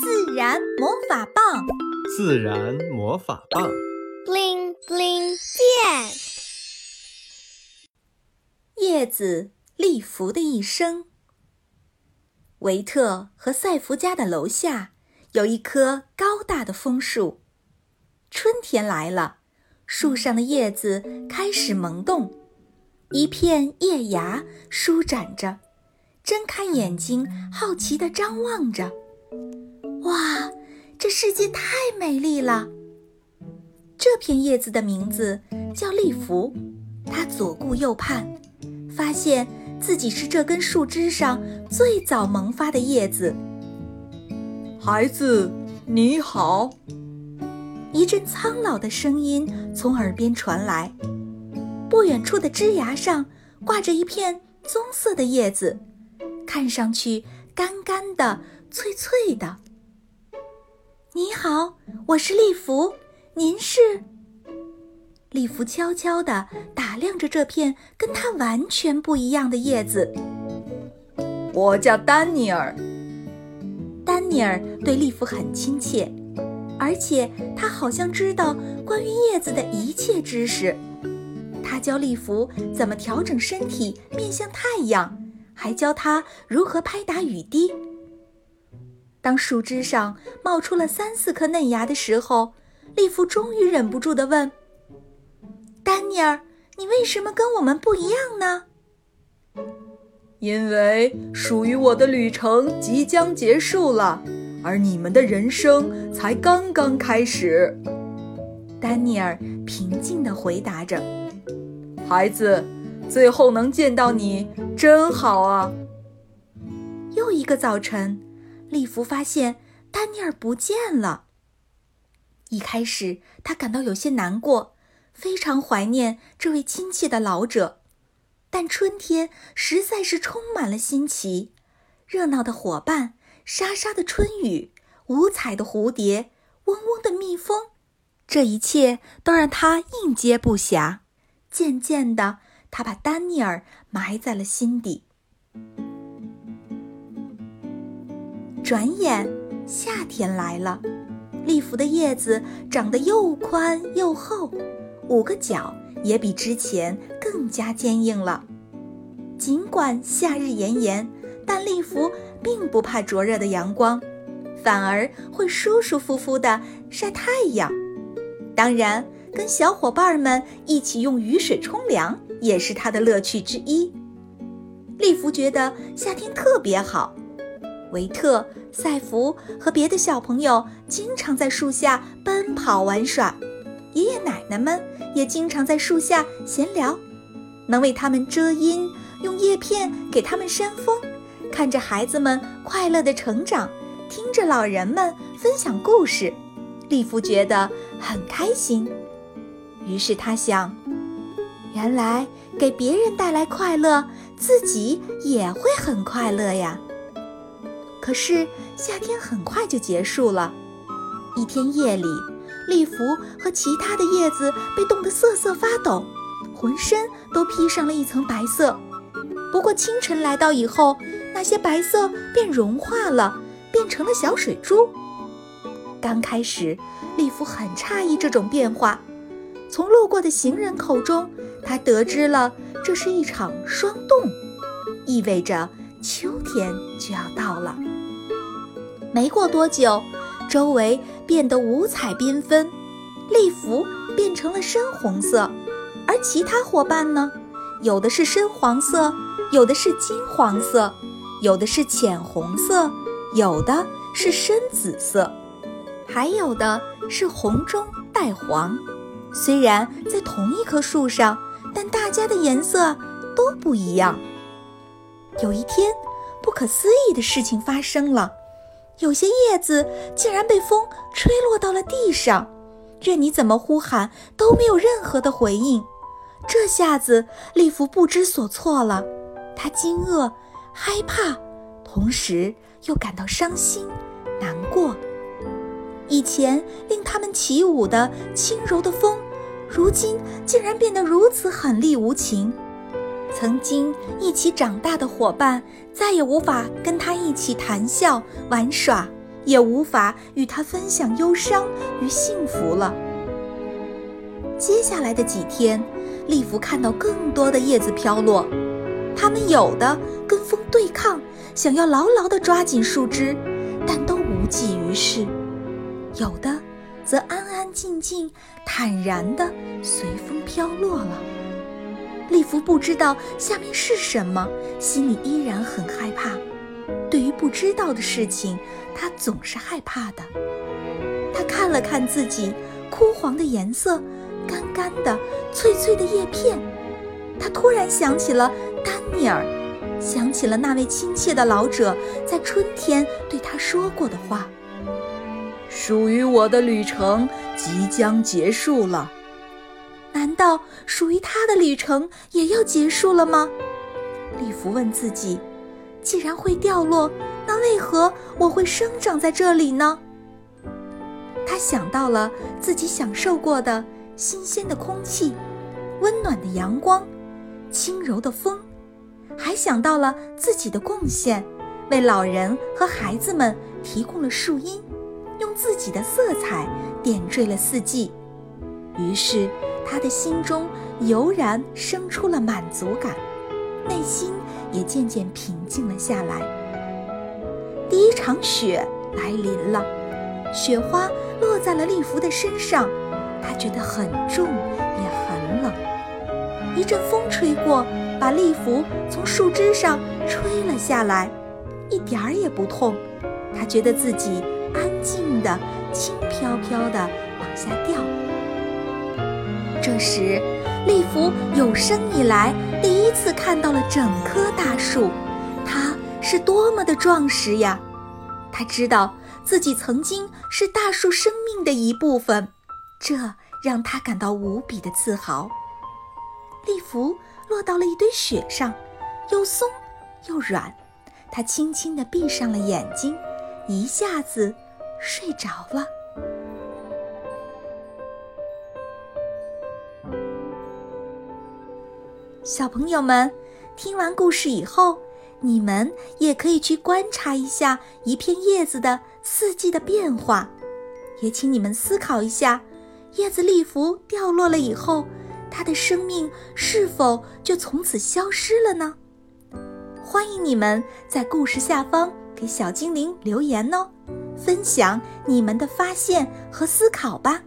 自然魔法棒，自然魔法棒，bling bling 变。叶子利弗的一生。维特和赛弗家的楼下有一棵高大的枫树。春天来了，树上的叶子开始萌动，一片叶芽舒展着，睁开眼睛，好奇地张望着。世界太美丽了！这片叶子的名字叫利弗，它左顾右盼，发现自己是这根树枝上最早萌发的叶子。孩子，你好！一阵苍老的声音从耳边传来。不远处的枝芽上挂着一片棕色的叶子，看上去干干的、脆脆的。你好，我是利弗，您是？利弗悄悄地打量着这片跟他完全不一样的叶子。我叫丹尼尔。丹尼尔对利弗很亲切，而且他好像知道关于叶子的一切知识。他教利弗怎么调整身体面向太阳，还教他如何拍打雨滴。当树枝上冒出了三四颗嫩芽的时候，利弗终于忍不住地问：“丹尼尔，你为什么跟我们不一样呢？”“因为属于我的旅程即将结束了，而你们的人生才刚刚开始。”丹尼尔平静地回答着。“孩子，最后能见到你真好啊！”又一个早晨。利弗发现丹尼尔不见了。一开始，他感到有些难过，非常怀念这位亲切的老者。但春天实在是充满了新奇，热闹的伙伴，沙沙的春雨，五彩的蝴蝶，嗡嗡的蜜蜂，这一切都让他应接不暇。渐渐的，他把丹尼尔埋在了心底。转眼，夏天来了，利弗的叶子长得又宽又厚，五个角也比之前更加坚硬了。尽管夏日炎炎，但利弗并不怕灼热的阳光，反而会舒舒服服地晒太阳。当然，跟小伙伴们一起用雨水冲凉也是他的乐趣之一。利弗觉得夏天特别好。维特、赛弗和别的小朋友经常在树下奔跑玩耍，爷爷奶奶们也经常在树下闲聊，能为他们遮阴，用叶片给他们扇风，看着孩子们快乐的成长，听着老人们分享故事，利弗觉得很开心。于是他想，原来给别人带来快乐，自己也会很快乐呀。可是夏天很快就结束了。一天夜里，利弗和其他的叶子被冻得瑟瑟发抖，浑身都披上了一层白色。不过清晨来到以后，那些白色便融化了，变成了小水珠。刚开始，利弗很诧异这种变化。从路过的行人口中，他得知了这是一场霜冻，意味着秋天就要到了。没过多久，周围变得五彩缤纷，利弗变成了深红色，而其他伙伴呢？有的是深黄色，有的是金黄色，有的是浅红色，有的是深紫色，还有的是红中带黄。虽然在同一棵树上，但大家的颜色都不一样。有一天，不可思议的事情发生了。有些叶子竟然被风吹落到了地上，任你怎么呼喊都没有任何的回应。这下子，利弗不知所措了。他惊愕、害怕，同时又感到伤心、难过。以前令他们起舞的轻柔的风，如今竟然变得如此狠厉无情。曾经一起长大的伙伴再也无法跟他一起谈笑玩耍，也无法与他分享忧伤与幸福了。接下来的几天，利弗看到更多的叶子飘落，它们有的跟风对抗，想要牢牢地抓紧树枝，但都无济于事；有的则安安静静、坦然地随风飘落了。利弗不知道下面是什么，心里依然很害怕。对于不知道的事情，他总是害怕的。他看了看自己枯黄的颜色、干干的、脆脆的叶片，他突然想起了丹尼尔，想起了那位亲切的老者在春天对他说过的话：“属于我的旅程即将结束了。”到属于他的旅程也要结束了吗？利弗问自己。既然会掉落，那为何我会生长在这里呢？他想到了自己享受过的新鲜的空气、温暖的阳光、轻柔的风，还想到了自己的贡献，为老人和孩子们提供了树荫，用自己的色彩点缀了四季。于是，他的心中油然生出了满足感，内心。也渐渐平静了下来。第一场雪来临了，雪花落在了利弗的身上，他觉得很重，也很冷。一阵风吹过，把利弗从树枝上吹了下来，一点儿也不痛。他觉得自己安静的、轻飘飘的往下掉。这时，利弗有生以来第一次看到了整棵大树，它是多么的壮实呀！他知道自己曾经是大树生命的一部分，这让他感到无比的自豪。利弗落到了一堆雪上，又松又软，他轻轻地闭上了眼睛，一下子睡着了。小朋友们，听完故事以后，你们也可以去观察一下一片叶子的四季的变化，也请你们思考一下：叶子立服掉落了以后，它的生命是否就从此消失了呢？欢迎你们在故事下方给小精灵留言哦，分享你们的发现和思考吧。